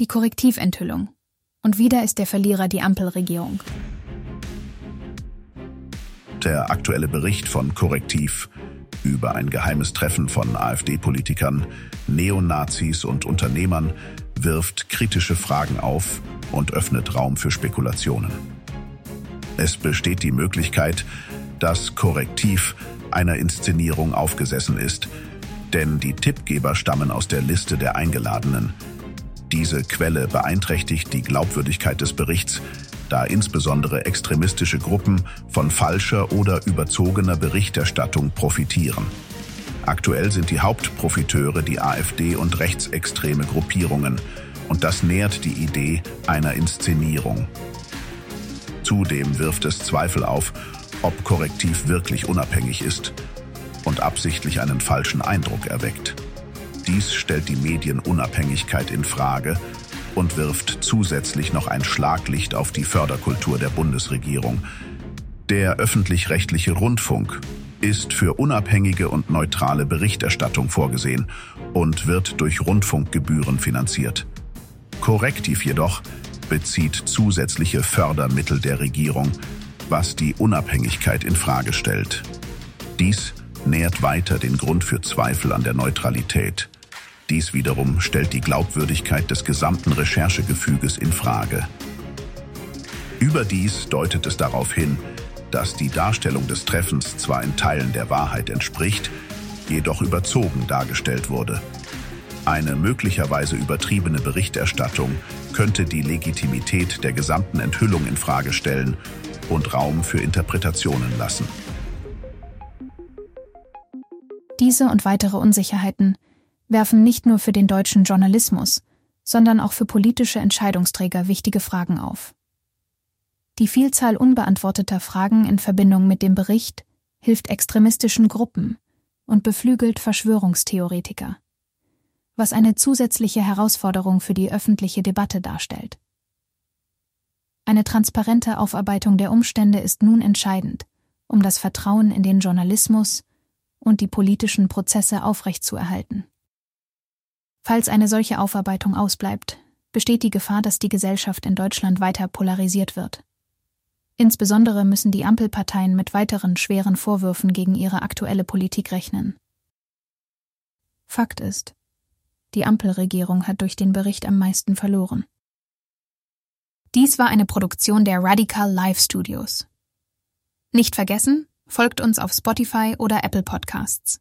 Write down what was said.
Die Korrektiventhüllung. Und wieder ist der Verlierer die Ampelregierung. Der aktuelle Bericht von Korrektiv über ein geheimes Treffen von AfD-Politikern, Neonazis und Unternehmern wirft kritische Fragen auf und öffnet Raum für Spekulationen. Es besteht die Möglichkeit, dass Korrektiv einer Inszenierung aufgesessen ist, denn die Tippgeber stammen aus der Liste der Eingeladenen. Diese Quelle beeinträchtigt die Glaubwürdigkeit des Berichts, da insbesondere extremistische Gruppen von falscher oder überzogener Berichterstattung profitieren. Aktuell sind die Hauptprofiteure die AfD und rechtsextreme Gruppierungen, und das nährt die Idee einer Inszenierung. Zudem wirft es Zweifel auf, ob Korrektiv wirklich unabhängig ist und absichtlich einen falschen Eindruck erweckt. Dies stellt die Medienunabhängigkeit in Frage und wirft zusätzlich noch ein Schlaglicht auf die Förderkultur der Bundesregierung. Der öffentlich-rechtliche Rundfunk ist für unabhängige und neutrale Berichterstattung vorgesehen und wird durch Rundfunkgebühren finanziert. Korrektiv jedoch bezieht zusätzliche Fördermittel der Regierung, was die Unabhängigkeit in Frage stellt. Dies nährt weiter den Grund für Zweifel an der Neutralität. Dies wiederum stellt die Glaubwürdigkeit des gesamten Recherchegefüges in Frage. Überdies deutet es darauf hin, dass die Darstellung des Treffens zwar in Teilen der Wahrheit entspricht, jedoch überzogen dargestellt wurde. Eine möglicherweise übertriebene Berichterstattung könnte die Legitimität der gesamten Enthüllung in Frage stellen und Raum für Interpretationen lassen. Diese und weitere Unsicherheiten werfen nicht nur für den deutschen Journalismus, sondern auch für politische Entscheidungsträger wichtige Fragen auf. Die Vielzahl unbeantworteter Fragen in Verbindung mit dem Bericht hilft extremistischen Gruppen und beflügelt Verschwörungstheoretiker, was eine zusätzliche Herausforderung für die öffentliche Debatte darstellt. Eine transparente Aufarbeitung der Umstände ist nun entscheidend, um das Vertrauen in den Journalismus und die politischen Prozesse aufrechtzuerhalten. Falls eine solche Aufarbeitung ausbleibt, besteht die Gefahr, dass die Gesellschaft in Deutschland weiter polarisiert wird. Insbesondere müssen die Ampelparteien mit weiteren schweren Vorwürfen gegen ihre aktuelle Politik rechnen. Fakt ist, die Ampelregierung hat durch den Bericht am meisten verloren. Dies war eine Produktion der Radical Live Studios. Nicht vergessen, folgt uns auf Spotify oder Apple Podcasts.